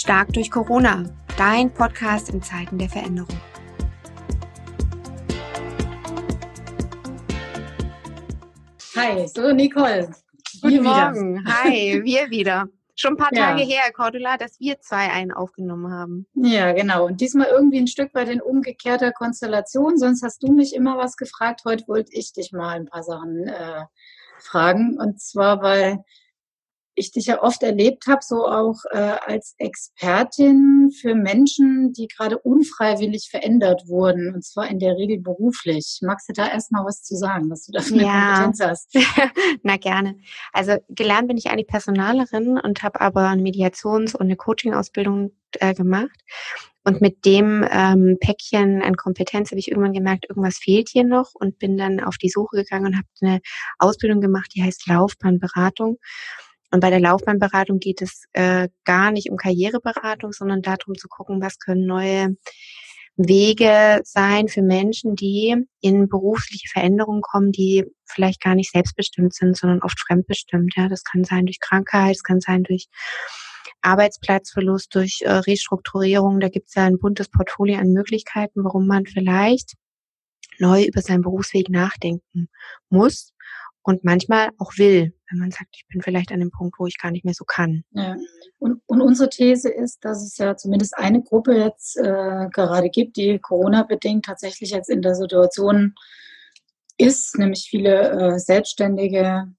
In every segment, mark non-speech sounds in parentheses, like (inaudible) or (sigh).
Stark durch Corona, dein Podcast in Zeiten der Veränderung. Hi, so Nicole. Guten Morgen. Hi, wir wieder. Schon ein paar (laughs) ja. Tage her, Cordula, dass wir zwei einen aufgenommen haben. Ja, genau. Und diesmal irgendwie ein Stück weit in umgekehrter Konstellation. Sonst hast du mich immer was gefragt. Heute wollte ich dich mal ein paar Sachen äh, fragen. Und zwar, weil ich dich ja oft erlebt habe, so auch äh, als Expertin für Menschen, die gerade unfreiwillig verändert wurden, und zwar in der Regel beruflich. Magst du da erstmal was zu sagen, was du da für eine ja. Kompetenz hast? (laughs) Na gerne. Also gelernt bin ich eigentlich Personalerin und habe aber eine Mediations- und eine Coaching-Ausbildung äh, gemacht. Und mit dem ähm, Päckchen an Kompetenz habe ich irgendwann gemerkt, irgendwas fehlt hier noch und bin dann auf die Suche gegangen und habe eine Ausbildung gemacht, die heißt Laufbahnberatung. Und bei der Laufbahnberatung geht es äh, gar nicht um Karriereberatung, sondern darum zu gucken, was können neue Wege sein für Menschen, die in berufliche Veränderungen kommen, die vielleicht gar nicht selbstbestimmt sind, sondern oft fremdbestimmt. Ja, das kann sein durch Krankheit, es kann sein durch Arbeitsplatzverlust, durch äh, Restrukturierung. Da gibt es ja ein buntes Portfolio an Möglichkeiten, warum man vielleicht neu über seinen Berufsweg nachdenken muss und manchmal auch will, wenn man sagt, ich bin vielleicht an dem Punkt, wo ich gar nicht mehr so kann. Ja. Und, und unsere These ist, dass es ja zumindest eine Gruppe jetzt äh, gerade gibt, die Corona-bedingt tatsächlich jetzt in der Situation ist, nämlich viele äh, Selbstständige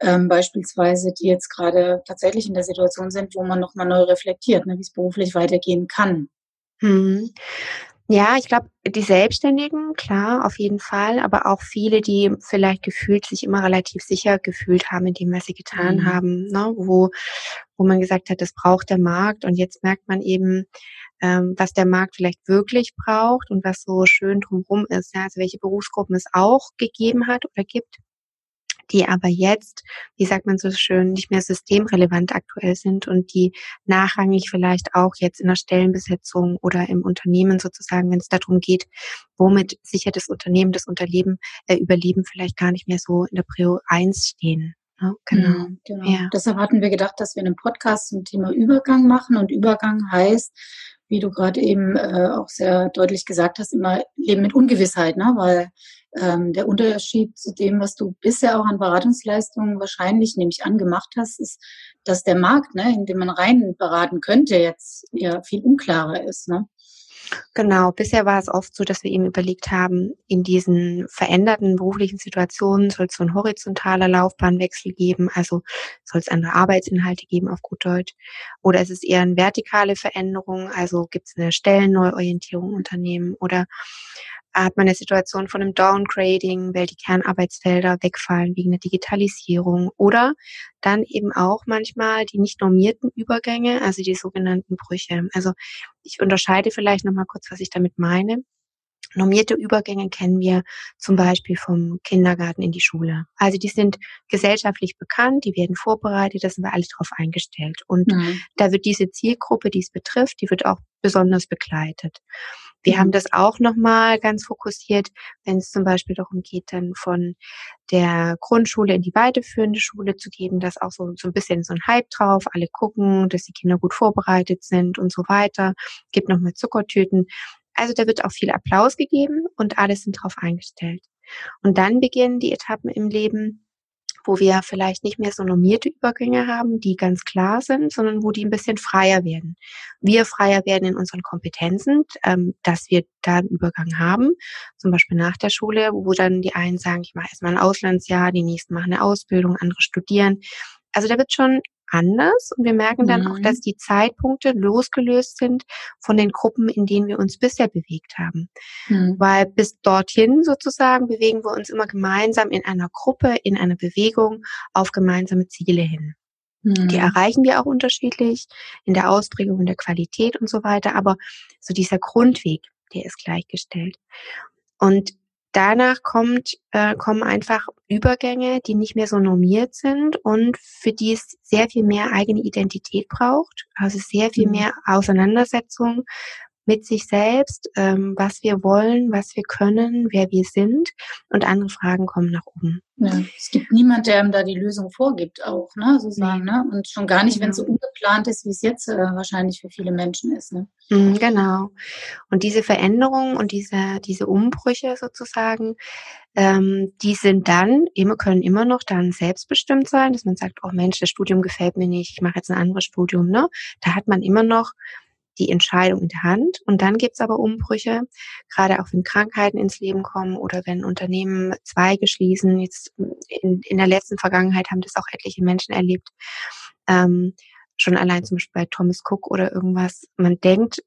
ähm, beispielsweise, die jetzt gerade tatsächlich in der Situation sind, wo man nochmal neu reflektiert, ne, wie es beruflich weitergehen kann. Hm. Ja, ich glaube, die Selbstständigen, klar, auf jeden Fall, aber auch viele, die vielleicht gefühlt sich immer relativ sicher gefühlt haben in dem, was sie getan mhm. haben, ne? wo, wo man gesagt hat, das braucht der Markt und jetzt merkt man eben, ähm, was der Markt vielleicht wirklich braucht und was so schön drumherum ist, ja, also welche Berufsgruppen es auch gegeben hat oder gibt die aber jetzt, wie sagt man so schön, nicht mehr systemrelevant aktuell sind und die nachrangig vielleicht auch jetzt in der Stellenbesetzung oder im Unternehmen sozusagen, wenn es darum geht, womit sichert das Unternehmen das Unterleben, äh, Überleben vielleicht gar nicht mehr so in der Prio 1 stehen. Ja, genau. Mhm, genau. Ja. Deshalb hatten wir gedacht, dass wir einen Podcast zum Thema Übergang machen und Übergang heißt, wie du gerade eben äh, auch sehr deutlich gesagt hast, immer Leben mit Ungewissheit, ne? weil ähm, der Unterschied zu dem, was du bisher auch an Beratungsleistungen wahrscheinlich, nämlich angemacht hast, ist, dass der Markt, ne, in dem man rein beraten könnte, jetzt ja viel unklarer ist. Ne? Genau, bisher war es oft so, dass wir eben überlegt haben, in diesen veränderten beruflichen Situationen soll es so ein horizontaler Laufbahnwechsel geben, also soll es andere Arbeitsinhalte geben auf gut Deutsch, oder ist es eher eine vertikale Veränderung, also gibt es eine Stellenneuorientierung Unternehmen oder hat man eine Situation von einem Downgrading, weil die Kernarbeitsfelder wegfallen wegen der Digitalisierung oder dann eben auch manchmal die nicht normierten Übergänge, also die sogenannten Brüche. Also ich unterscheide vielleicht nochmal kurz, was ich damit meine. Normierte Übergänge kennen wir zum Beispiel vom Kindergarten in die Schule. Also die sind gesellschaftlich bekannt, die werden vorbereitet, da sind wir alle drauf eingestellt. Und mhm. da wird diese Zielgruppe, die es betrifft, die wird auch besonders begleitet. Wir mhm. haben das auch nochmal ganz fokussiert, wenn es zum Beispiel darum geht, dann von der Grundschule in die weiterführende Schule zu geben, dass auch so, so ein bisschen so ein Hype drauf, alle gucken, dass die Kinder gut vorbereitet sind und so weiter. Gibt nochmal Zuckertüten. Also da wird auch viel Applaus gegeben und alle sind drauf eingestellt. Und dann beginnen die Etappen im Leben, wo wir vielleicht nicht mehr so normierte Übergänge haben, die ganz klar sind, sondern wo die ein bisschen freier werden. Wir freier werden in unseren Kompetenzen, ähm, dass wir da einen Übergang haben, zum Beispiel nach der Schule, wo dann die einen sagen, ich mache erstmal ein Auslandsjahr, die nächsten machen eine Ausbildung, andere studieren. Also da wird schon anders und wir merken dann mhm. auch, dass die Zeitpunkte losgelöst sind von den Gruppen, in denen wir uns bisher bewegt haben. Mhm. Weil bis dorthin sozusagen bewegen wir uns immer gemeinsam in einer Gruppe, in einer Bewegung auf gemeinsame Ziele hin. Mhm. Die erreichen wir auch unterschiedlich in der Ausprägung, in der Qualität und so weiter, aber so dieser Grundweg, der ist gleichgestellt. Und danach kommt, äh, kommen einfach Übergänge, die nicht mehr so normiert sind und für die es sehr viel mehr eigene Identität braucht, also sehr viel mhm. mehr Auseinandersetzung mit sich selbst, ähm, was wir wollen, was wir können, wer wir sind und andere Fragen kommen nach oben. Ja, es gibt niemand, der einem da die Lösung vorgibt, auch, ne, sozusagen, ne? Und schon gar nicht, genau. wenn es so ungeplant ist, wie es jetzt äh, wahrscheinlich für viele Menschen ist, ne? Mhm, genau. Und diese Veränderungen und diese, diese Umbrüche sozusagen, ähm, die sind dann, immer, können immer noch dann selbstbestimmt sein, dass man sagt, oh Mensch, das Studium gefällt mir nicht, ich mache jetzt ein anderes Studium, ne? Da hat man immer noch die Entscheidung in der Hand. Und dann gibt's aber Umbrüche, gerade auch wenn Krankheiten ins Leben kommen oder wenn Unternehmen Zweige schließen. Jetzt in, in der letzten Vergangenheit haben das auch etliche Menschen erlebt. Ähm, schon allein zum Beispiel bei Thomas Cook oder irgendwas. Man denkt,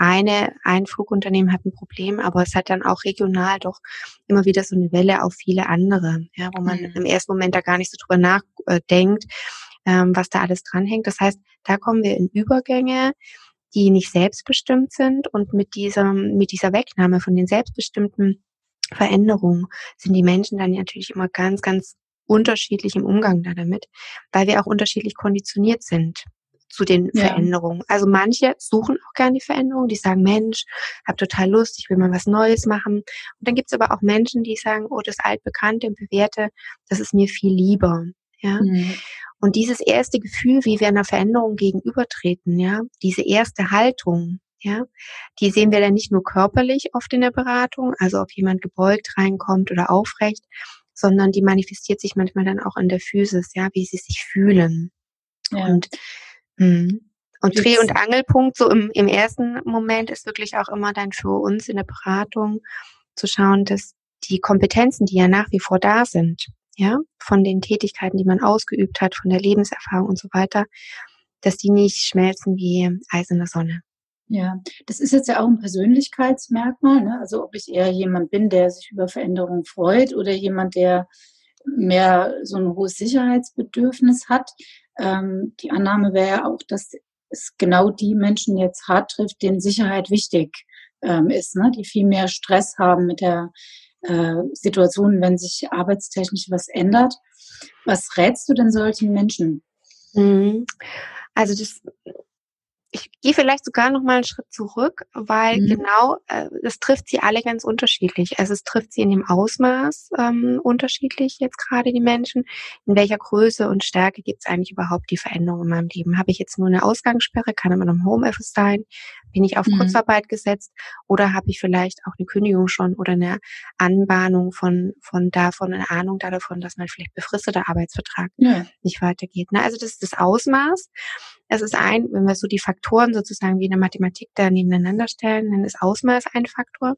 eine, ein Flugunternehmen hat ein Problem, aber es hat dann auch regional doch immer wieder so eine Welle auf viele andere, ja, wo man mhm. im ersten Moment da gar nicht so drüber nachdenkt, ähm, was da alles dranhängt. Das heißt, da kommen wir in Übergänge, die nicht selbstbestimmt sind und mit dieser, mit dieser Wegnahme von den selbstbestimmten Veränderungen sind die Menschen dann natürlich immer ganz, ganz unterschiedlich im Umgang damit, weil wir auch unterschiedlich konditioniert sind zu den ja. Veränderungen. Also manche suchen auch gerne die Veränderung, die sagen, Mensch, hab total Lust, ich will mal was Neues machen. Und dann gibt's aber auch Menschen, die sagen, oh, das altbekannte und bewährte, das ist mir viel lieber. Ja. Mhm. Und dieses erste Gefühl, wie wir einer Veränderung gegenübertreten, ja, diese erste Haltung, ja, die sehen wir dann nicht nur körperlich oft in der Beratung, also ob jemand gebeugt reinkommt oder aufrecht, sondern die manifestiert sich manchmal dann auch in der Physis, ja, wie sie sich fühlen. Ja. Und, mh. Hm. und Dreh- und Angelpunkt so im, im ersten Moment ist wirklich auch immer dann für uns in der Beratung zu schauen, dass die Kompetenzen, die ja nach wie vor da sind, ja, von den Tätigkeiten, die man ausgeübt hat, von der Lebenserfahrung und so weiter, dass die nicht schmelzen wie Eis in der Sonne. Ja, das ist jetzt ja auch ein Persönlichkeitsmerkmal. Ne? Also ob ich eher jemand bin, der sich über Veränderungen freut oder jemand, der mehr so ein hohes Sicherheitsbedürfnis hat. Ähm, die Annahme wäre ja auch, dass es genau die Menschen jetzt hart trifft, denen Sicherheit wichtig ähm, ist, ne? die viel mehr Stress haben mit der äh, Situation, wenn sich arbeitstechnisch was ändert. Was rätst du denn solchen Menschen? Mhm. Also das ich gehe vielleicht sogar noch mal einen Schritt zurück, weil mhm. genau äh, das trifft sie alle ganz unterschiedlich. Also es trifft sie in dem Ausmaß ähm, unterschiedlich jetzt gerade die Menschen. In welcher Größe und Stärke gibt es eigentlich überhaupt die Veränderung in meinem Leben? Habe ich jetzt nur eine Ausgangssperre? Kann immer noch im Homeoffice sein? Bin ich auf mhm. Kurzarbeit gesetzt? Oder habe ich vielleicht auch eine Kündigung schon oder eine Anbahnung von von davon, eine Ahnung davon, dass mein vielleicht befristeter Arbeitsvertrag ja. nicht weitergeht? Ne? Also das ist das Ausmaß. Es ist ein, wenn wir so die Faktoren sozusagen wie in der Mathematik da nebeneinander stellen, dann ist Ausmaß ein Faktor.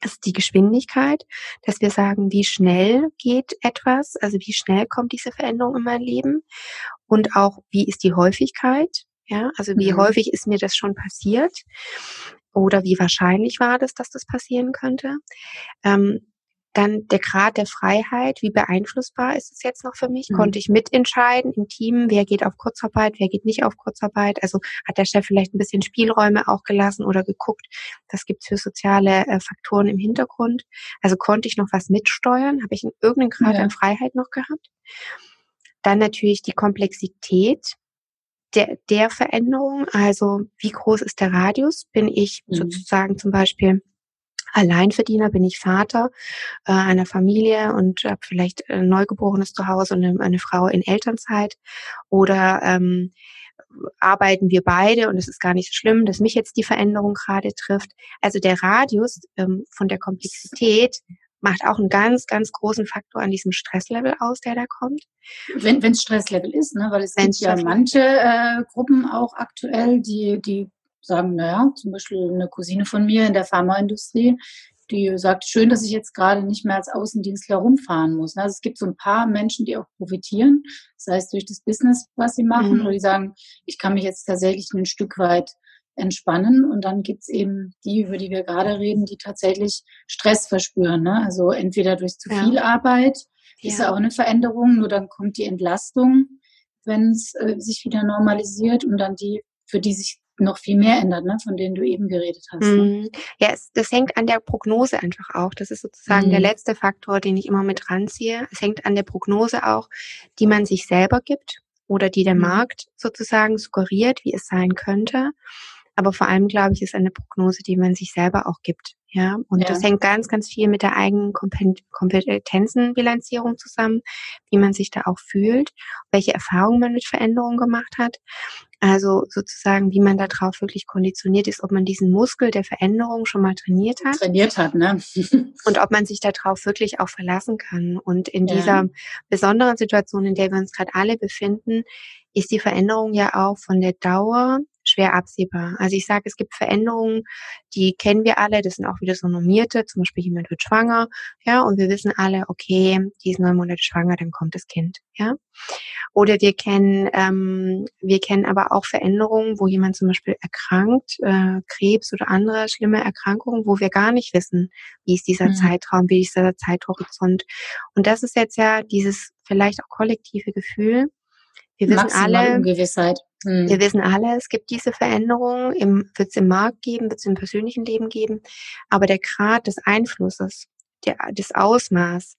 Es ist die Geschwindigkeit, dass wir sagen, wie schnell geht etwas, also wie schnell kommt diese Veränderung in mein Leben und auch wie ist die Häufigkeit, ja, also wie mhm. häufig ist mir das schon passiert oder wie wahrscheinlich war das, dass das passieren könnte. Ähm, dann der Grad der Freiheit, wie beeinflussbar ist es jetzt noch für mich? Mhm. Konnte ich mitentscheiden im Team, wer geht auf Kurzarbeit, wer geht nicht auf Kurzarbeit? Also hat der Chef vielleicht ein bisschen Spielräume auch gelassen oder geguckt, was gibt's für soziale äh, Faktoren im Hintergrund? Also konnte ich noch was mitsteuern? Habe ich in irgendeinem Grad ja. an Freiheit noch gehabt? Dann natürlich die Komplexität der, der Veränderung. Also wie groß ist der Radius? Bin ich mhm. sozusagen zum Beispiel Alleinverdiener, bin ich Vater äh, einer Familie und habe vielleicht ein Neugeborenes zu Hause und eine, eine Frau in Elternzeit oder ähm, arbeiten wir beide und es ist gar nicht so schlimm, dass mich jetzt die Veränderung gerade trifft. Also der Radius ähm, von der Komplexität macht auch einen ganz, ganz großen Faktor an diesem Stresslevel aus, der da kommt. Wenn es Stresslevel ist, ne? weil es Wenn's gibt ja manche äh, Gruppen auch aktuell, die, die sagen, naja, zum Beispiel eine Cousine von mir in der Pharmaindustrie, die sagt, schön, dass ich jetzt gerade nicht mehr als Außendienstler rumfahren muss. Also es gibt so ein paar Menschen, die auch profitieren, sei es durch das Business, was sie machen, mhm. oder die sagen, ich kann mich jetzt tatsächlich ein Stück weit entspannen. Und dann gibt's eben die, über die wir gerade reden, die tatsächlich Stress verspüren. Ne? Also entweder durch zu viel ja. Arbeit, ja. ist ja auch eine Veränderung, nur dann kommt die Entlastung, wenn es äh, sich wieder normalisiert und dann die, für die sich noch viel mehr ändert, ne, von denen du eben geredet hast. Ne? Mhm. Ja, es, das hängt an der Prognose einfach auch. Das ist sozusagen mhm. der letzte Faktor, den ich immer mit ranziehe. Es hängt an der Prognose auch, die man sich selber gibt oder die der mhm. Markt sozusagen suggeriert, wie es sein könnte. Aber vor allem, glaube ich, ist eine Prognose, die man sich selber auch gibt. Ja, und ja. das hängt ganz, ganz viel mit der eigenen Kompetenzenbilanzierung zusammen, wie man sich da auch fühlt, welche Erfahrungen man mit Veränderungen gemacht hat. Also sozusagen, wie man darauf wirklich konditioniert ist, ob man diesen Muskel der Veränderung schon mal trainiert hat. Trainiert hat, ne? (laughs) und ob man sich darauf wirklich auch verlassen kann. Und in ja. dieser besonderen Situation, in der wir uns gerade alle befinden, ist die Veränderung ja auch von der Dauer schwer absehbar. Also ich sage, es gibt Veränderungen, die kennen wir alle, das sind auch wieder so normierte, zum Beispiel jemand wird schwanger, ja, und wir wissen alle, okay, die ist neun Monate schwanger, dann kommt das Kind, ja. Oder wir kennen, ähm, wir kennen aber auch Veränderungen, wo jemand zum Beispiel erkrankt, äh, Krebs oder andere schlimme Erkrankungen, wo wir gar nicht wissen, wie ist dieser mhm. Zeitraum, wie ist dieser Zeithorizont. Und das ist jetzt ja dieses vielleicht auch kollektive Gefühl, wir wissen alle, Ungewissheit. Hm. wir wissen alle, es gibt diese Veränderungen, im, wird es im Markt geben, wird es im persönlichen Leben geben, aber der Grad des Einflusses, der, das Ausmaß,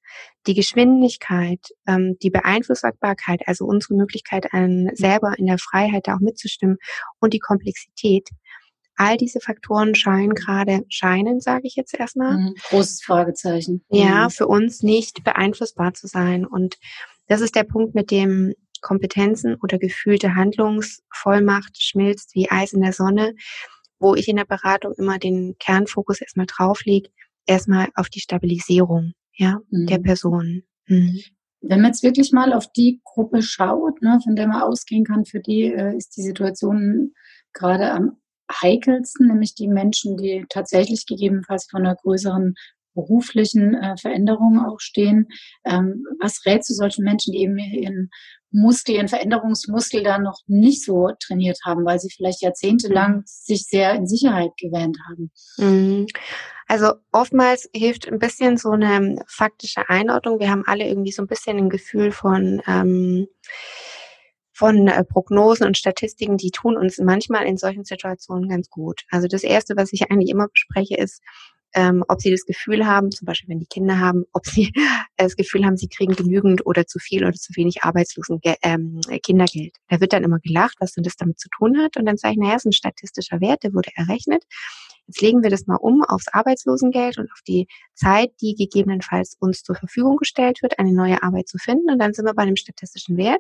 die Geschwindigkeit, ähm, die Beeinflussbarkeit, also unsere Möglichkeit, an, selber in der Freiheit da auch mitzustimmen und die Komplexität, all diese Faktoren scheinen gerade, scheinen, sage ich jetzt erstmal. Mhm, großes Fragezeichen. Ja, mhm. für uns nicht beeinflussbar zu sein. Und das ist der Punkt, mit dem Kompetenzen oder gefühlte Handlungsvollmacht schmilzt wie Eis in der Sonne, wo ich in der Beratung immer den Kernfokus erstmal drauf lege, erstmal auf die Stabilisierung ja, mhm. der Person. Mhm. Wenn man jetzt wirklich mal auf die Gruppe schaut, ne, von der man ausgehen kann, für die äh, ist die Situation gerade am heikelsten, nämlich die Menschen, die tatsächlich gegebenenfalls von einer größeren beruflichen äh, Veränderungen auch stehen. Ähm, was rätst du solchen Menschen, die eben ihren Muskel, ihren Veränderungsmuskel da noch nicht so trainiert haben, weil sie vielleicht jahrzehntelang mhm. sich sehr in Sicherheit gewähnt haben? Mhm. Also oftmals hilft ein bisschen so eine faktische Einordnung. Wir haben alle irgendwie so ein bisschen ein Gefühl von ähm, von äh, Prognosen und Statistiken, die tun uns manchmal in solchen Situationen ganz gut. Also das Erste, was ich eigentlich immer bespreche, ist, ähm, ob sie das Gefühl haben, zum Beispiel wenn die Kinder haben, ob sie (laughs) das Gefühl haben, sie kriegen genügend oder zu viel oder zu wenig Arbeitslosen ähm, Kindergeld. Da wird dann immer gelacht, was denn das damit zu tun hat. Und dann sage ich, naja, es ist ein statistischer Wert, der wurde errechnet. Jetzt legen wir das mal um aufs Arbeitslosengeld und auf die Zeit, die gegebenenfalls uns zur Verfügung gestellt wird, eine neue Arbeit zu finden. Und dann sind wir bei einem statistischen Wert,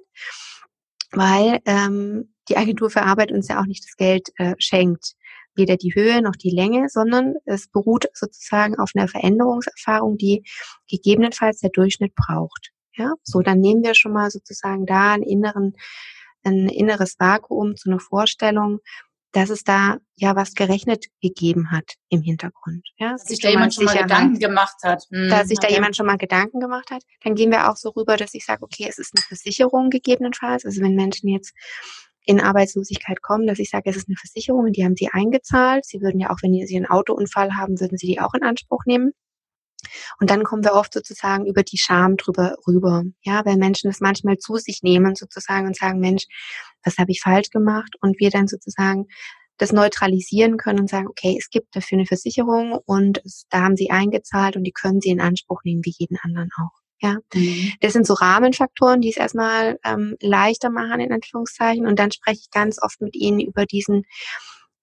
weil ähm, die Agentur für Arbeit uns ja auch nicht das Geld äh, schenkt weder die Höhe noch die Länge, sondern es beruht sozusagen auf einer Veränderungserfahrung, die gegebenenfalls der Durchschnitt braucht. Ja, so dann nehmen wir schon mal sozusagen da einen inneren, ein inneres Vakuum zu einer Vorstellung, dass es da ja was gerechnet gegeben hat im Hintergrund. Ja, dass sich da jemand schon mal Gedanken gemacht hat. Hm, dass sich okay. da jemand schon mal Gedanken gemacht hat. Dann gehen wir auch so rüber, dass ich sage, okay, es ist eine Versicherung gegebenenfalls. Also wenn Menschen jetzt in Arbeitslosigkeit kommen, dass ich sage, es ist eine Versicherung, die haben sie eingezahlt. Sie würden ja auch, wenn sie einen Autounfall haben, würden sie die auch in Anspruch nehmen. Und dann kommen wir oft sozusagen über die Scham drüber rüber. Ja, weil Menschen es manchmal zu sich nehmen sozusagen und sagen, Mensch, was habe ich falsch gemacht? Und wir dann sozusagen das neutralisieren können und sagen, okay, es gibt dafür eine Versicherung und da haben sie eingezahlt und die können sie in Anspruch nehmen wie jeden anderen auch. Ja, mhm. das sind so Rahmenfaktoren, die es erstmal ähm, leichter machen in Anführungszeichen. Und dann spreche ich ganz oft mit ihnen über diesen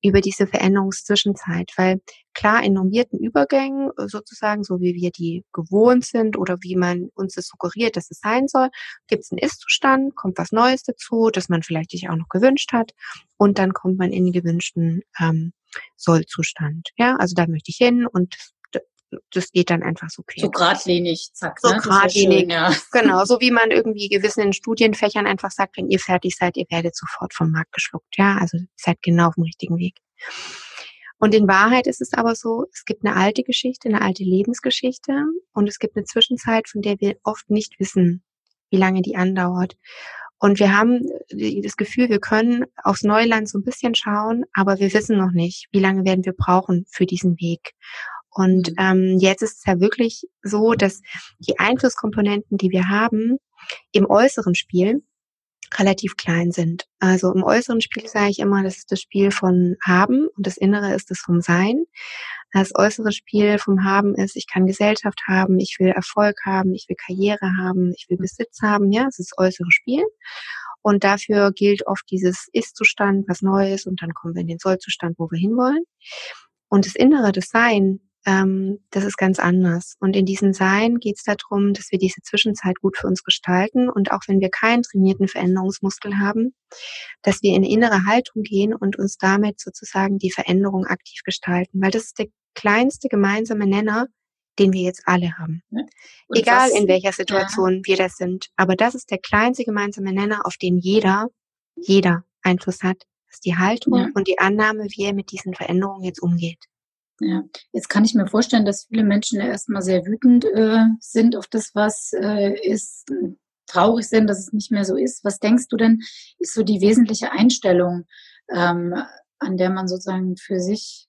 über diese Veränderungszwischenzeit, weil klar in normierten Übergängen sozusagen, so wie wir die gewohnt sind oder wie man uns das suggeriert, dass es sein soll, gibt es einen Ist-Zustand, kommt was Neues dazu, das man vielleicht sich auch noch gewünscht hat und dann kommt man in den gewünschten ähm, Sollzustand. Ja, also da möchte ich hin und das geht dann einfach so quer. So geradlinig, zack. So ne? geradlinig, schön, ja. (laughs) genau. So wie man irgendwie gewissen Studienfächern einfach sagt, wenn ihr fertig seid, ihr werdet sofort vom Markt geschluckt. Ja, also seid genau auf dem richtigen Weg. Und in Wahrheit ist es aber so, es gibt eine alte Geschichte, eine alte Lebensgeschichte und es gibt eine Zwischenzeit, von der wir oft nicht wissen, wie lange die andauert. Und wir haben das Gefühl, wir können aufs Neuland so ein bisschen schauen, aber wir wissen noch nicht, wie lange werden wir brauchen für diesen Weg. Und mhm. ähm, jetzt ist es ja wirklich so, dass die Einflusskomponenten, die wir haben, im äußeren Spiel relativ klein sind. Also im äußeren Spiel sage ich immer, das ist das Spiel von Haben und das Innere ist das vom Sein. Das äußere Spiel vom Haben ist, ich kann Gesellschaft haben, ich will Erfolg haben, ich will Karriere haben, ich will Besitz haben, ja, das ist das äußere Spiel. Und dafür gilt oft dieses Ist-Zustand, was Neues, und dann kommen wir in den Soll-Zustand, wo wir hinwollen. Und das Innere, das Sein, ähm, das ist ganz anders. Und in diesem Sein geht es darum, dass wir diese Zwischenzeit gut für uns gestalten und auch wenn wir keinen trainierten Veränderungsmuskel haben, dass wir in innere Haltung gehen und uns damit sozusagen die Veränderung aktiv gestalten, weil das ist der kleinste gemeinsame Nenner, den wir jetzt alle haben. Und Egal was, in welcher Situation ja. wir das sind. Aber das ist der kleinste gemeinsame Nenner, auf den jeder, jeder Einfluss hat. Das ist die Haltung ja. und die Annahme, wie er mit diesen Veränderungen jetzt umgeht. Ja, jetzt kann ich mir vorstellen, dass viele Menschen erstmal sehr wütend äh, sind auf das, was äh, ist, traurig sind, dass es nicht mehr so ist. Was denkst du denn, ist so die wesentliche Einstellung, ähm, an der man sozusagen für sich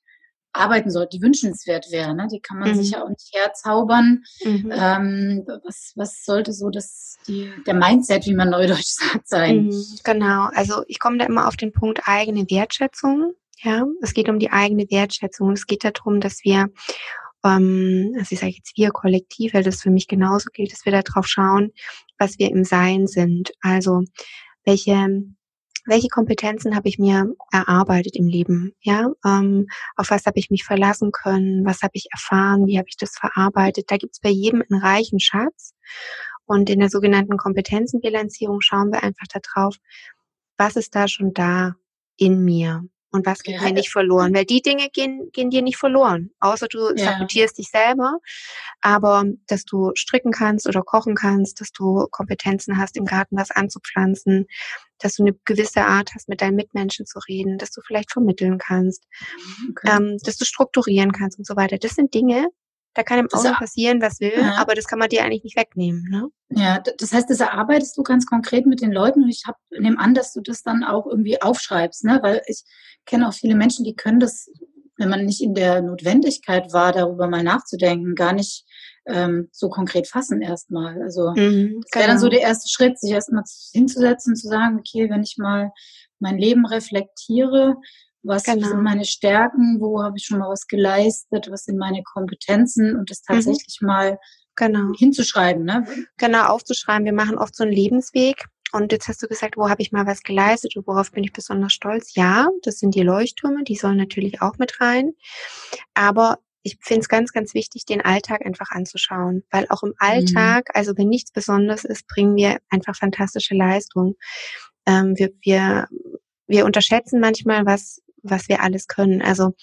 arbeiten sollte, die wünschenswert wäre? Ne? Die kann man mhm. sich ja auch nicht herzaubern. Mhm. Ähm, was, was sollte so das, die, der Mindset, wie man neudeutsch (laughs) sagt, sein? Mhm, genau, also ich komme da immer auf den Punkt eigene Wertschätzung. Ja, es geht um die eigene Wertschätzung. Es geht darum, dass wir, ähm, also ich sage jetzt wir kollektiv, weil das für mich genauso gilt, dass wir darauf schauen, was wir im Sein sind. Also welche welche Kompetenzen habe ich mir erarbeitet im Leben? Ja, ähm, auf was habe ich mich verlassen können? Was habe ich erfahren? Wie habe ich das verarbeitet? Da gibt es bei jedem einen reichen Schatz. Und in der sogenannten Kompetenzenbilanzierung schauen wir einfach darauf, was ist da schon da in mir? Und was geht ja, mir nicht verloren? Weil die Dinge gehen, gehen dir nicht verloren. Außer du ja. sabotierst dich selber. Aber dass du stricken kannst oder kochen kannst, dass du Kompetenzen hast, im Garten was anzupflanzen, dass du eine gewisse Art hast, mit deinen Mitmenschen zu reden, dass du vielleicht vermitteln kannst, okay. ähm, dass du strukturieren kannst und so weiter. Das sind Dinge, da kann im Außen passieren, was will, ja. aber das kann man dir eigentlich nicht wegnehmen. Ne? Ja, das heißt, das erarbeitest du ganz konkret mit den Leuten und ich hab, nehme an, dass du das dann auch irgendwie aufschreibst, ne? weil ich kenne auch viele Menschen, die können das, wenn man nicht in der Notwendigkeit war, darüber mal nachzudenken, gar nicht ähm, so konkret fassen erstmal. Also mhm, das wäre dann so genau. der erste Schritt, sich erstmal hinzusetzen, zu sagen, okay, wenn ich mal mein Leben reflektiere, was genau. sind meine Stärken, wo habe ich schon mal was geleistet, was sind meine Kompetenzen und das mhm. tatsächlich mhm. mal genau. hinzuschreiben. Ne? Genau, aufzuschreiben. Wir machen oft so einen Lebensweg. Und jetzt hast du gesagt, wo habe ich mal was geleistet und worauf bin ich besonders stolz? Ja, das sind die Leuchttürme, die sollen natürlich auch mit rein. Aber ich finde es ganz, ganz wichtig, den Alltag einfach anzuschauen, weil auch im mhm. Alltag, mhm. also wenn nichts Besonderes ist, bringen wir einfach fantastische Leistung. Ähm, wir, wir, wir unterschätzen manchmal, was was wir alles können. Also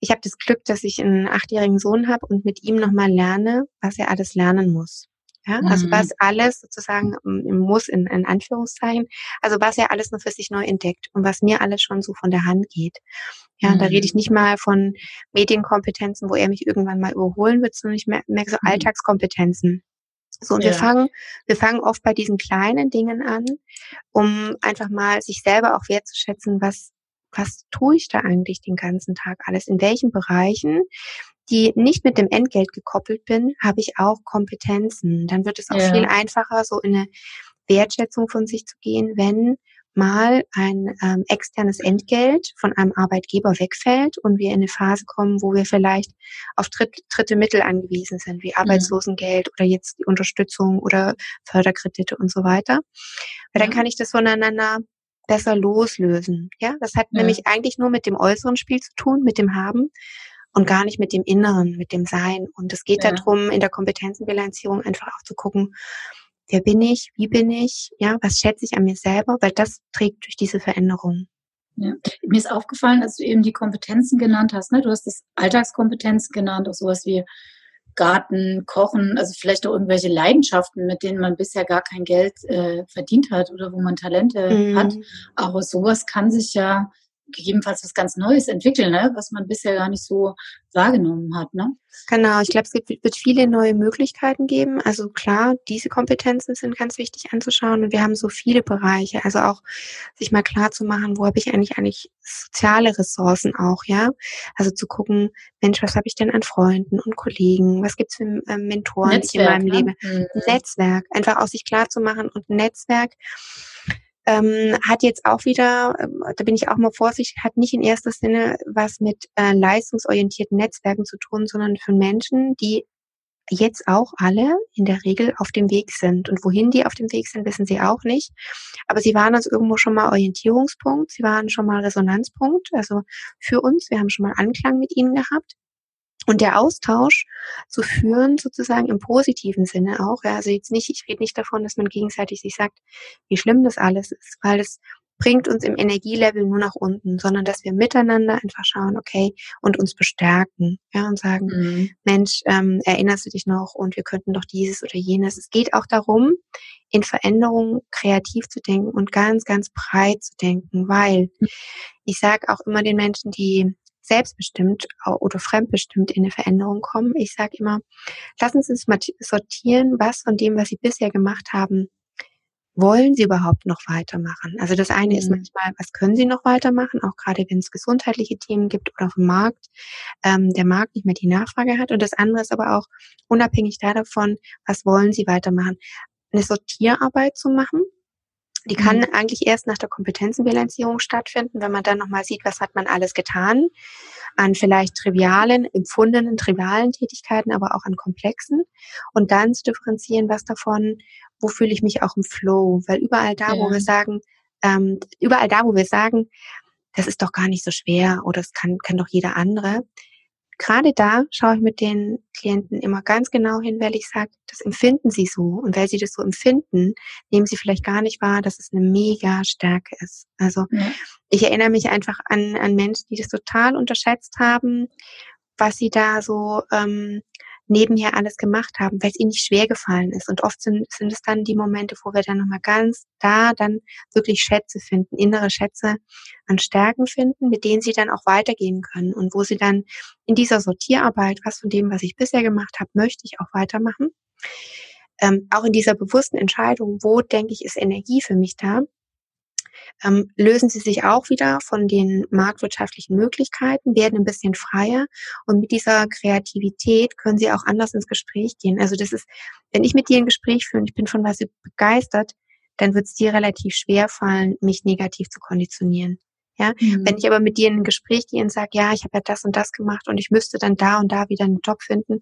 ich habe das Glück, dass ich einen achtjährigen Sohn habe und mit ihm nochmal lerne, was er alles lernen muss. Ja, also mhm. was alles sozusagen muss in, in Anführungszeichen, also was er alles noch für sich neu entdeckt und was mir alles schon so von der Hand geht. Ja, mhm. da rede ich nicht mal von Medienkompetenzen, wo er mich irgendwann mal überholen wird, sondern ich merke so mhm. Alltagskompetenzen. So, und ja. wir fangen, wir fangen oft bei diesen kleinen Dingen an, um einfach mal sich selber auch wertzuschätzen, was, was tue ich da eigentlich den ganzen Tag alles? In welchen Bereichen, die nicht mit dem Entgelt gekoppelt bin, habe ich auch Kompetenzen. Dann wird es auch ja. viel einfacher, so in eine Wertschätzung von sich zu gehen, wenn mal ein ähm, externes Entgelt von einem Arbeitgeber wegfällt und wir in eine Phase kommen, wo wir vielleicht auf dritt, dritte Mittel angewiesen sind, wie mhm. Arbeitslosengeld oder jetzt die Unterstützung oder Förderkredite und so weiter. Weil dann kann ich das voneinander besser loslösen. Ja, das hat ja. nämlich eigentlich nur mit dem äußeren Spiel zu tun, mit dem Haben und gar nicht mit dem Inneren, mit dem Sein. Und es geht ja. darum, in der Kompetenzenbilanzierung einfach auch zu gucken, wer bin ich, wie bin ich, ja, was schätze ich an mir selber, weil das trägt durch diese Veränderung. Ja. Mir ist aufgefallen, als du eben die Kompetenzen genannt hast, ne? du hast das Alltagskompetenzen genannt, auch sowas wie Garten, Kochen, also vielleicht auch irgendwelche Leidenschaften, mit denen man bisher gar kein Geld äh, verdient hat oder wo man Talente mhm. hat. Aber sowas kann sich ja gegebenenfalls was ganz Neues entwickeln, ne? was man bisher gar nicht so wahrgenommen hat. Ne? Genau, ich glaube, es gibt, wird viele neue Möglichkeiten geben. Also klar, diese Kompetenzen sind ganz wichtig anzuschauen und wir haben so viele Bereiche. Also auch sich mal klar zu machen, wo habe ich eigentlich eigentlich soziale Ressourcen auch, ja. Also zu gucken, Mensch, was habe ich denn an Freunden und Kollegen? Was gibt's für äh, Mentoren Netzwerk, in meinem ne? Leben? Mhm. Netzwerk, einfach auch sich klar zu machen und ein Netzwerk ähm, hat jetzt auch wieder, ähm, da bin ich auch mal vorsichtig, hat nicht in erster Sinne was mit äh, leistungsorientierten Netzwerken zu tun, sondern für Menschen, die jetzt auch alle in der Regel auf dem Weg sind. Und wohin die auf dem Weg sind, wissen sie auch nicht. Aber sie waren uns irgendwo schon mal Orientierungspunkt, sie waren schon mal Resonanzpunkt, also für uns. Wir haben schon mal Anklang mit ihnen gehabt. Und der Austausch zu führen, sozusagen im positiven Sinne auch. Ja, also jetzt nicht, ich rede nicht davon, dass man gegenseitig sich sagt, wie schlimm das alles ist, weil es bringt uns im Energielevel nur nach unten, sondern dass wir miteinander einfach schauen, okay, und uns bestärken, ja, und sagen, mhm. Mensch, ähm, erinnerst du dich noch und wir könnten doch dieses oder jenes. Es geht auch darum, in Veränderungen kreativ zu denken und ganz, ganz breit zu denken, weil mhm. ich sage auch immer den Menschen, die selbstbestimmt oder fremdbestimmt in eine Veränderung kommen. Ich sage immer, lassen Sie uns mal sortieren, was von dem, was Sie bisher gemacht haben, wollen Sie überhaupt noch weitermachen? Also das eine mhm. ist manchmal, was können Sie noch weitermachen, auch gerade wenn es gesundheitliche Themen gibt oder vom Markt, ähm, der Markt nicht mehr die Nachfrage hat. Und das andere ist aber auch unabhängig davon, was wollen Sie weitermachen? Eine Sortierarbeit zu machen, die kann mhm. eigentlich erst nach der Kompetenzenbilanzierung stattfinden, wenn man dann nochmal sieht, was hat man alles getan an vielleicht trivialen, empfundenen, trivialen Tätigkeiten, aber auch an komplexen und dann zu differenzieren, was davon, wo fühle ich mich auch im Flow, weil überall da, ja. wo wir sagen, ähm, überall da, wo wir sagen, das ist doch gar nicht so schwer oder es kann, kann doch jeder andere, gerade da schaue ich mit den Klienten immer ganz genau hin, weil ich sage, das empfinden sie so. Und weil sie das so empfinden, nehmen sie vielleicht gar nicht wahr, dass es eine mega Stärke ist. Also ja. ich erinnere mich einfach an, an Menschen, die das total unterschätzt haben, was sie da so ähm, nebenher alles gemacht haben, weil es ihnen nicht schwer gefallen ist. Und oft sind, sind es dann die Momente, wo wir dann nochmal ganz da dann wirklich Schätze finden, innere Schätze an Stärken finden, mit denen sie dann auch weitergehen können und wo sie dann in dieser Sortierarbeit, was von dem, was ich bisher gemacht habe, möchte ich auch weitermachen. Ähm, auch in dieser bewussten Entscheidung, wo denke ich, ist Energie für mich da, ähm, lösen sie sich auch wieder von den marktwirtschaftlichen Möglichkeiten, werden ein bisschen freier und mit dieser Kreativität können sie auch anders ins Gespräch gehen. Also das ist, wenn ich mit dir ein Gespräch führe und ich bin von was begeistert, dann wird es dir relativ schwer fallen, mich negativ zu konditionieren. Ja, mhm. wenn ich aber mit dir in ein Gespräch gehe und sage, ja, ich habe ja das und das gemacht und ich müsste dann da und da wieder einen Job finden,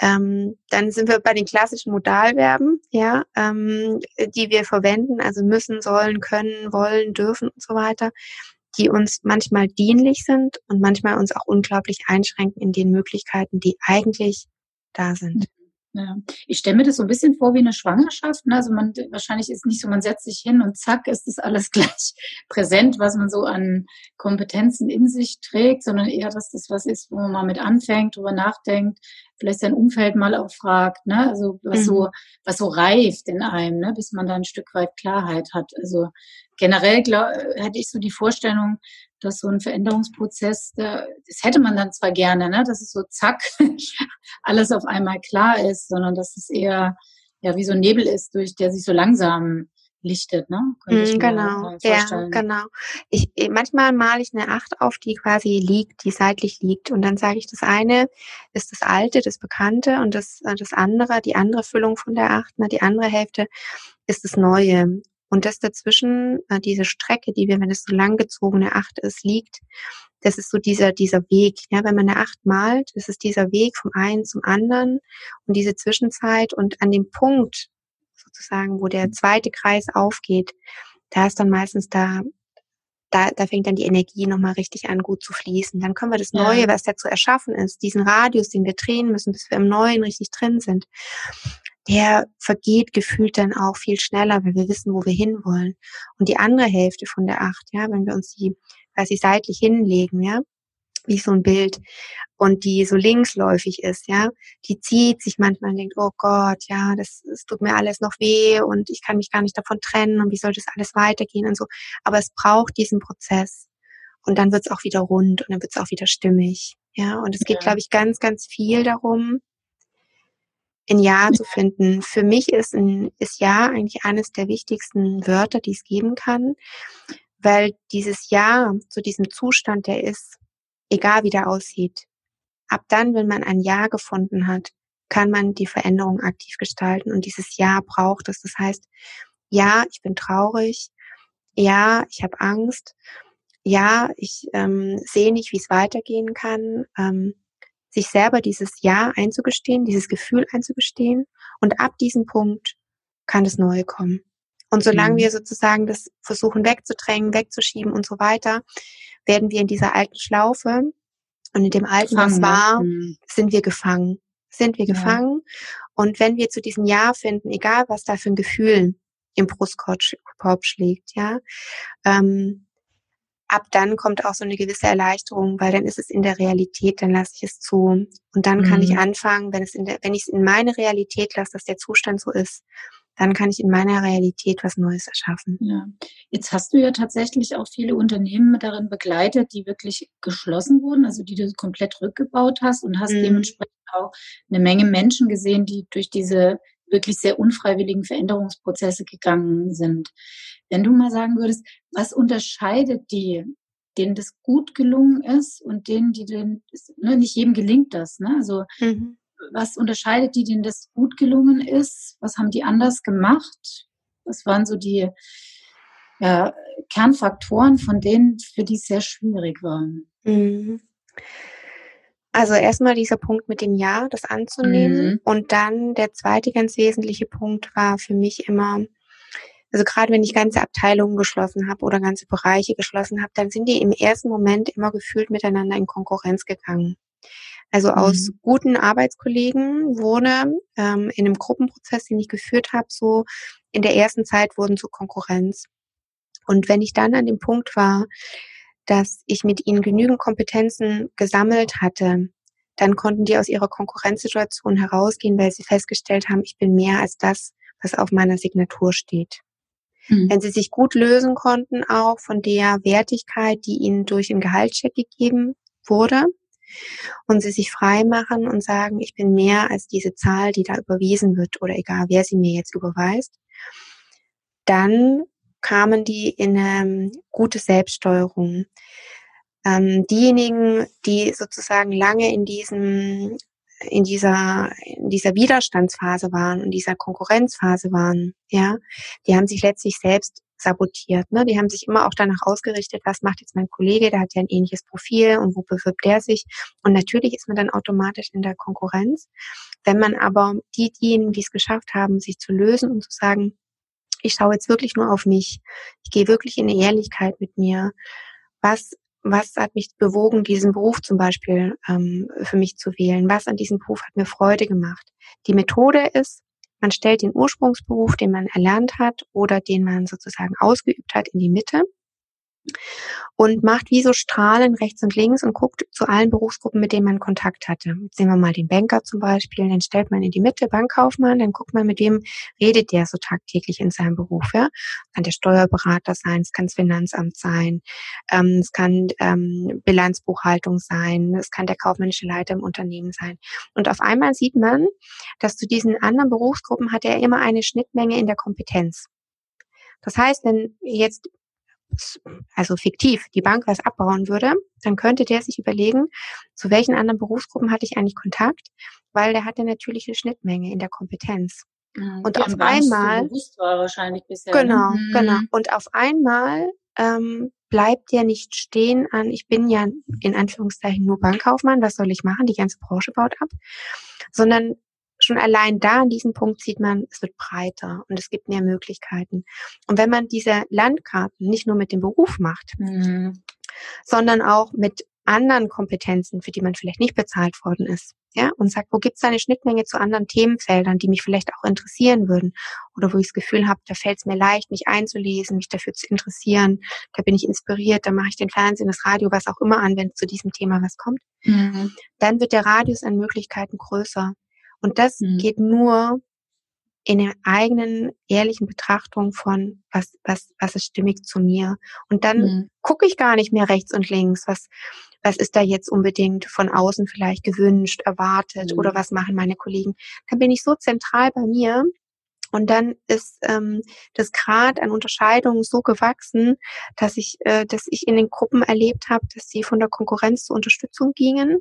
ähm, dann sind wir bei den klassischen Modalverben, ja, ähm, die wir verwenden, also müssen, sollen, können, wollen, dürfen und so weiter, die uns manchmal dienlich sind und manchmal uns auch unglaublich einschränken in den Möglichkeiten, die eigentlich da sind. Ja. Ich stelle mir das so ein bisschen vor wie eine Schwangerschaft. Ne? Also man wahrscheinlich ist nicht so, man setzt sich hin und zack ist das alles (laughs) gleich präsent, was man so an Kompetenzen in sich trägt, sondern eher, dass das was ist, wo man mal mit anfängt, drüber nachdenkt, vielleicht sein Umfeld mal auch fragt, ne? Also was mhm. so, was so reift in einem, ne? bis man da ein Stück weit Klarheit hat. Also generell glaub, hätte ich so die Vorstellung, dass so ein Veränderungsprozess, das hätte man dann zwar gerne, ne? dass es so zack (laughs) alles auf einmal klar ist, sondern dass es eher ja wie so ein Nebel ist, durch der sich so langsam lichtet, ne? Mm, genau, ja, genau. Ich, manchmal male ich eine Acht auf, die quasi liegt, die seitlich liegt. Und dann sage ich, das eine ist das Alte, das Bekannte und das, das andere, die andere Füllung von der Acht, ne, die andere Hälfte ist das Neue. Und das dazwischen, äh, diese Strecke, die wir, wenn es so langgezogene Acht ist, liegt, das ist so dieser, dieser Weg. Ja, wenn man eine Acht malt, das ist dieser Weg vom einen zum anderen und diese Zwischenzeit und an dem Punkt, sozusagen, wo der zweite Kreis aufgeht, da ist dann meistens da, da, da fängt dann die Energie nochmal richtig an, gut zu fließen. Dann können wir das Neue, was da zu erschaffen ist, diesen Radius, den wir drehen müssen, bis wir im Neuen richtig drin sind, der vergeht gefühlt dann auch viel schneller, weil wir wissen, wo wir hinwollen. Und die andere Hälfte von der Acht, ja, wenn wir uns die quasi seitlich hinlegen, ja, wie so ein Bild und die so linksläufig ist, ja, die zieht sich manchmal und denkt, oh Gott, ja, das, das tut mir alles noch weh und ich kann mich gar nicht davon trennen und wie soll das alles weitergehen und so. Aber es braucht diesen Prozess und dann wird es auch wieder rund und dann wird es auch wieder stimmig, ja. Und es geht, ja. glaube ich, ganz, ganz viel darum, ein Ja zu finden. Für mich ist ein ist Ja eigentlich eines der wichtigsten Wörter, die es geben kann, weil dieses Ja zu diesem Zustand, der ist, egal wie der aussieht. Ab dann, wenn man ein Ja gefunden hat, kann man die Veränderung aktiv gestalten und dieses Ja braucht es. Das heißt, ja, ich bin traurig ja, ich habe Angst, ja, ich ähm, sehe nicht, wie es weitergehen kann, ähm, sich selber dieses Ja einzugestehen, dieses Gefühl einzugestehen und ab diesem Punkt kann das Neue kommen. Und solange mhm. wir sozusagen das versuchen wegzudrängen, wegzuschieben und so weiter, werden wir in dieser alten Schlaufe und in dem alten, gefangen, was war, mhm. sind wir gefangen. Sind wir ja. gefangen. Und wenn wir zu diesem Ja finden, egal was da für ein Gefühl im Brustkorb schlägt, ja, ähm, ab dann kommt auch so eine gewisse Erleichterung, weil dann ist es in der Realität, dann lasse ich es zu. Und dann kann ich mhm. anfangen, wenn es in der, wenn ich es in meine Realität lasse, dass der Zustand so ist, dann kann ich in meiner Realität was Neues erschaffen. Ja. Jetzt hast du ja tatsächlich auch viele Unternehmen darin begleitet, die wirklich geschlossen wurden, also die du komplett rückgebaut hast und hast mhm. dementsprechend auch eine Menge Menschen gesehen, die durch diese wirklich sehr unfreiwilligen Veränderungsprozesse gegangen sind. Wenn du mal sagen würdest, was unterscheidet die, denen das gut gelungen ist und denen, die den, ne, nicht jedem gelingt das, ne? Also mhm was unterscheidet die, denen das gut gelungen ist? Was haben die anders gemacht? Was waren so die ja, Kernfaktoren von denen, für die es sehr schwierig war? Mhm. Also erstmal dieser Punkt mit dem Ja, das anzunehmen. Mhm. Und dann der zweite ganz wesentliche Punkt war für mich immer, also gerade wenn ich ganze Abteilungen geschlossen habe oder ganze Bereiche geschlossen habe, dann sind die im ersten Moment immer gefühlt miteinander in Konkurrenz gegangen. Also aus mhm. guten Arbeitskollegen wurde ähm, in einem Gruppenprozess, den ich geführt habe, so in der ersten Zeit wurden zu Konkurrenz. Und wenn ich dann an dem Punkt war, dass ich mit ihnen genügend Kompetenzen gesammelt hatte, dann konnten die aus ihrer Konkurrenzsituation herausgehen, weil sie festgestellt haben, ich bin mehr als das, was auf meiner Signatur steht. Mhm. Wenn sie sich gut lösen konnten, auch von der Wertigkeit, die ihnen durch den Gehaltscheck gegeben wurde, und sie sich frei machen und sagen, ich bin mehr als diese Zahl, die da überwiesen wird oder egal, wer sie mir jetzt überweist, dann kamen die in eine gute Selbststeuerung. Ähm, diejenigen, die sozusagen lange in diesem in dieser in dieser Widerstandsphase waren und dieser Konkurrenzphase waren, ja, die haben sich letztlich selbst sabotiert. Ne? Die haben sich immer auch danach ausgerichtet, was macht jetzt mein Kollege, der hat ja ein ähnliches Profil und wo bewirbt der sich. Und natürlich ist man dann automatisch in der Konkurrenz. Wenn man aber die, diejenigen, die es geschafft haben, sich zu lösen und zu sagen, ich schaue jetzt wirklich nur auf mich, ich gehe wirklich in eine Ehrlichkeit mit mir, was was hat mich bewogen, diesen Beruf zum Beispiel ähm, für mich zu wählen? Was an diesem Beruf hat mir Freude gemacht? Die Methode ist, man stellt den Ursprungsberuf, den man erlernt hat oder den man sozusagen ausgeübt hat, in die Mitte und macht wie so Strahlen rechts und links und guckt zu allen Berufsgruppen, mit denen man Kontakt hatte. Jetzt sehen wir mal den Banker zum Beispiel, den stellt man in die Mitte, Bankkaufmann, dann guckt man, mit wem redet der so tagtäglich in seinem Beruf. Ja? Kann der Steuerberater sein, es kann das Finanzamt sein, ähm, es kann ähm, Bilanzbuchhaltung sein, es kann der kaufmännische Leiter im Unternehmen sein. Und auf einmal sieht man, dass zu diesen anderen Berufsgruppen hat er immer eine Schnittmenge in der Kompetenz. Das heißt, wenn jetzt also fiktiv, die Bank was abbauen würde, dann könnte der sich überlegen, zu welchen anderen Berufsgruppen hatte ich eigentlich Kontakt, weil der hat eine natürliche Schnittmenge in der Kompetenz. Mhm, und auf einmal, bisher, ne? genau, ne? genau. Und auf einmal ähm, bleibt der nicht stehen an, ich bin ja in Anführungszeichen nur Bankkaufmann, was soll ich machen? Die ganze Branche baut ab, sondern schon allein da an diesem Punkt sieht man, es wird breiter und es gibt mehr Möglichkeiten. Und wenn man diese Landkarten nicht nur mit dem Beruf macht, mhm. sondern auch mit anderen Kompetenzen, für die man vielleicht nicht bezahlt worden ist, ja, und sagt, wo gibt es eine Schnittmenge zu anderen Themenfeldern, die mich vielleicht auch interessieren würden oder wo ich das Gefühl habe, da fällt es mir leicht, mich einzulesen, mich dafür zu interessieren, da bin ich inspiriert, da mache ich den Fernsehen, das Radio, was auch immer an, wenn zu diesem Thema was kommt, mhm. dann wird der Radius an Möglichkeiten größer. Und das mhm. geht nur in der eigenen ehrlichen Betrachtung von, was, was, was ist stimmig zu mir. Und dann mhm. gucke ich gar nicht mehr rechts und links, was, was ist da jetzt unbedingt von außen vielleicht gewünscht, erwartet mhm. oder was machen meine Kollegen. Dann bin ich so zentral bei mir, Und dann ist ähm, das Grad an Unterscheidung so gewachsen, dass ich, äh, dass ich in den Gruppen erlebt habe, dass sie von der Konkurrenz zur Unterstützung gingen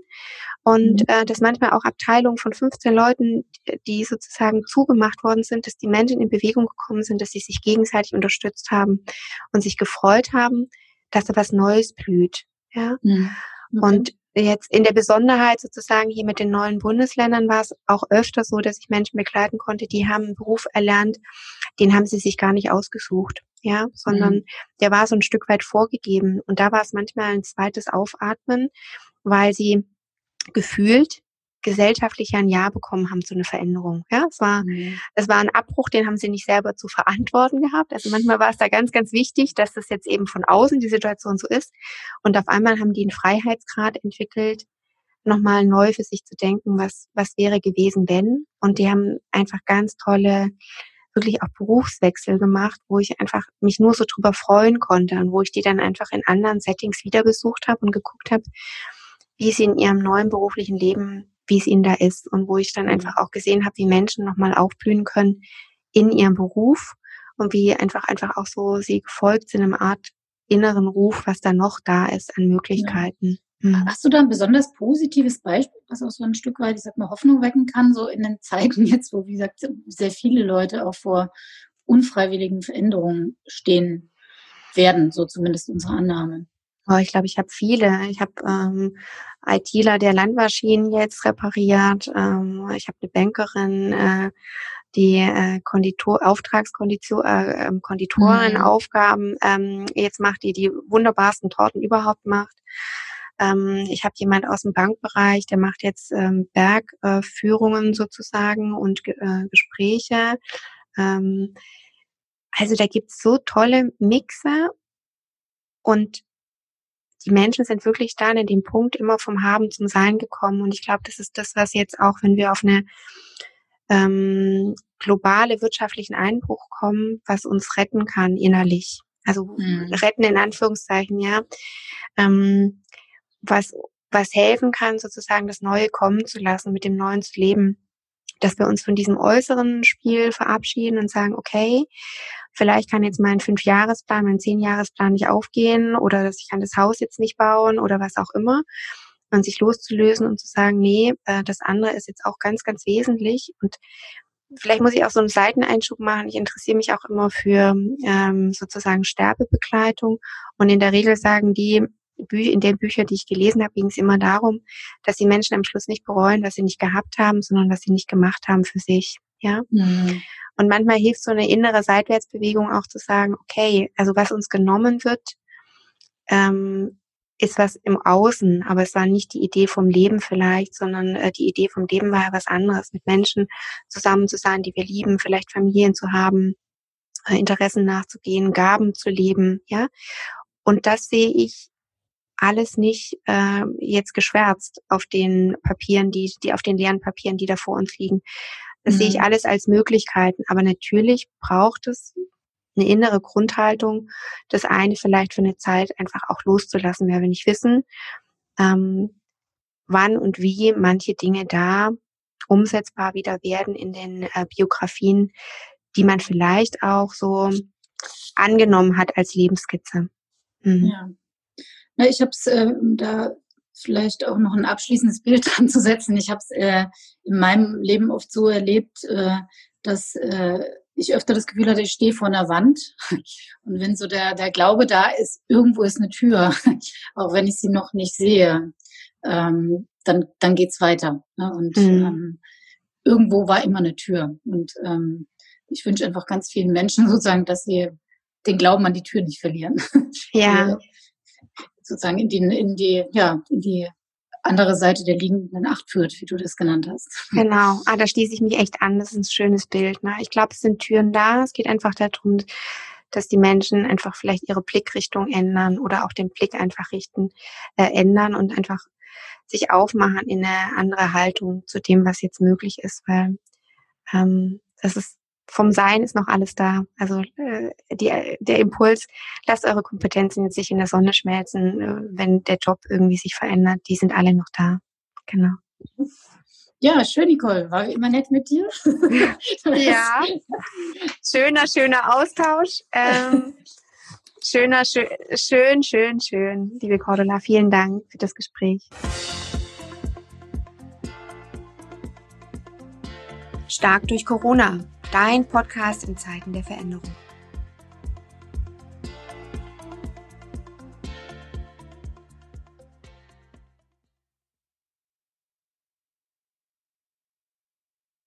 und mhm. äh, dass manchmal auch Abteilungen von 15 Leuten, die sozusagen zugemacht worden sind, dass die Menschen in Bewegung gekommen sind, dass sie sich gegenseitig unterstützt haben und sich gefreut haben, dass da was Neues blüht. Ja. Mhm. Okay. Und Jetzt in der Besonderheit sozusagen hier mit den neuen Bundesländern war es auch öfter so, dass ich Menschen begleiten konnte, die haben einen Beruf erlernt, den haben sie sich gar nicht ausgesucht, ja, sondern mhm. der war so ein Stück weit vorgegeben. Und da war es manchmal ein zweites Aufatmen, weil sie gefühlt gesellschaftlich ein Ja bekommen haben zu einer Veränderung. Ja, es war, mhm. es war ein Abbruch, den haben sie nicht selber zu verantworten gehabt. Also manchmal war es da ganz, ganz wichtig, dass das jetzt eben von außen die Situation so ist. Und auf einmal haben die einen Freiheitsgrad entwickelt, nochmal neu für sich zu denken, was, was wäre gewesen, wenn. Und die haben einfach ganz tolle, wirklich auch Berufswechsel gemacht, wo ich einfach mich nur so drüber freuen konnte und wo ich die dann einfach in anderen Settings wieder besucht habe und geguckt habe, wie sie in ihrem neuen beruflichen Leben wie es ihnen da ist und wo ich dann mhm. einfach auch gesehen habe, wie Menschen nochmal aufblühen können in ihrem Beruf und wie einfach einfach auch so sie gefolgt sind im Art inneren Ruf, was da noch da ist an Möglichkeiten. Ja. Mhm. Hast du da ein besonders positives Beispiel, was auch so ein Stück weit, ich sag mal, Hoffnung wecken kann, so in den Zeiten jetzt, wo, wie gesagt, sehr viele Leute auch vor unfreiwilligen Veränderungen stehen werden, so zumindest unsere Annahme? Oh, ich glaube, ich habe viele. Ich habe ähm, ITler, der Landmaschinen jetzt repariert. Ähm, ich habe eine Bankerin, äh, die äh, Konditor, Auftragskondition, äh, ähm, Konditorenaufgaben mhm. ähm, jetzt macht, die die wunderbarsten Torten überhaupt macht. Ähm, ich habe jemand aus dem Bankbereich, der macht jetzt ähm, Bergführungen äh, sozusagen und äh, Gespräche. Ähm, also da gibt's so tolle Mixe und die Menschen sind wirklich dann in dem Punkt immer vom Haben zum Sein gekommen. Und ich glaube, das ist das, was jetzt auch, wenn wir auf eine ähm, globale wirtschaftlichen Einbruch kommen, was uns retten kann innerlich. Also mhm. retten in Anführungszeichen, ja. Ähm, was, was helfen kann, sozusagen das Neue kommen zu lassen, mit dem Neuen zu leben. Dass wir uns von diesem äußeren Spiel verabschieden und sagen, okay, vielleicht kann jetzt mein Fünfjahresplan, mein Zehnjahresplan nicht aufgehen oder dass ich kann das Haus jetzt nicht bauen oder was auch immer. Und sich loszulösen und zu sagen, nee, äh, das andere ist jetzt auch ganz, ganz wesentlich. Und vielleicht muss ich auch so einen Seiteneinschub machen. Ich interessiere mich auch immer für ähm, sozusagen Sterbebegleitung. Und in der Regel sagen die, in den Büchern, die ich gelesen habe, ging es immer darum, dass die Menschen am Schluss nicht bereuen, was sie nicht gehabt haben, sondern was sie nicht gemacht haben für sich. Ja. Mhm. Und manchmal hilft so eine innere Seitwärtsbewegung auch zu sagen, okay, also was uns genommen wird, ähm, ist was im Außen, aber es war nicht die Idee vom Leben vielleicht, sondern äh, die Idee vom Leben war ja was anderes, mit Menschen zusammen zu sein, die wir lieben, vielleicht Familien zu haben, äh, Interessen nachzugehen, Gaben zu leben, ja. Und das sehe ich alles nicht äh, jetzt geschwärzt auf den Papieren, die, die auf den leeren Papieren, die da vor uns liegen, das mhm. sehe ich mhm. alles als Möglichkeiten. Aber natürlich braucht es eine innere Grundhaltung, das eine vielleicht für eine Zeit einfach auch loszulassen, weil wir nicht wissen, ähm, wann und wie manche Dinge da umsetzbar wieder werden in den äh, Biografien, die man vielleicht auch so angenommen hat als Lebensskizze. Mhm. Ja. Na, ich habe es äh, da vielleicht auch noch ein abschließendes Bild (laughs) dran zu setzen. Ich habe es äh, in meinem Leben oft so erlebt, äh, dass äh, ich öfter das Gefühl hatte, ich stehe vor einer Wand. (laughs) Und wenn so der, der Glaube da ist, irgendwo ist eine Tür, (laughs) auch wenn ich sie noch nicht sehe, ähm, dann, dann geht's weiter. Ne? Und mhm. ähm, irgendwo war immer eine Tür. Und ähm, ich wünsche einfach ganz vielen Menschen sozusagen, dass sie den Glauben an die Tür nicht verlieren. Ja sozusagen in die, in die, ja, in die andere Seite der liegenden Acht führt, wie du das genannt hast. Genau, (laughs) ah, da schließe ich mich echt an. Das ist ein schönes Bild. Ne? Ich glaube, es sind Türen da. Es geht einfach darum, dass die Menschen einfach vielleicht ihre Blickrichtung ändern oder auch den Blick einfach richten, äh, ändern und einfach sich aufmachen in eine andere Haltung zu dem, was jetzt möglich ist, weil ähm, das ist vom Sein ist noch alles da. Also äh, die, der Impuls, lasst eure Kompetenzen jetzt sich in der Sonne schmelzen, äh, wenn der Job irgendwie sich verändert, die sind alle noch da. Genau. Ja, schön, Nicole. War immer nett mit dir. (laughs) ja, schöner, schöner Austausch. Ähm, schöner, schön, schön, schön, schön, liebe Cordula. Vielen Dank für das Gespräch. Stark durch Corona, dein Podcast in Zeiten der Veränderung.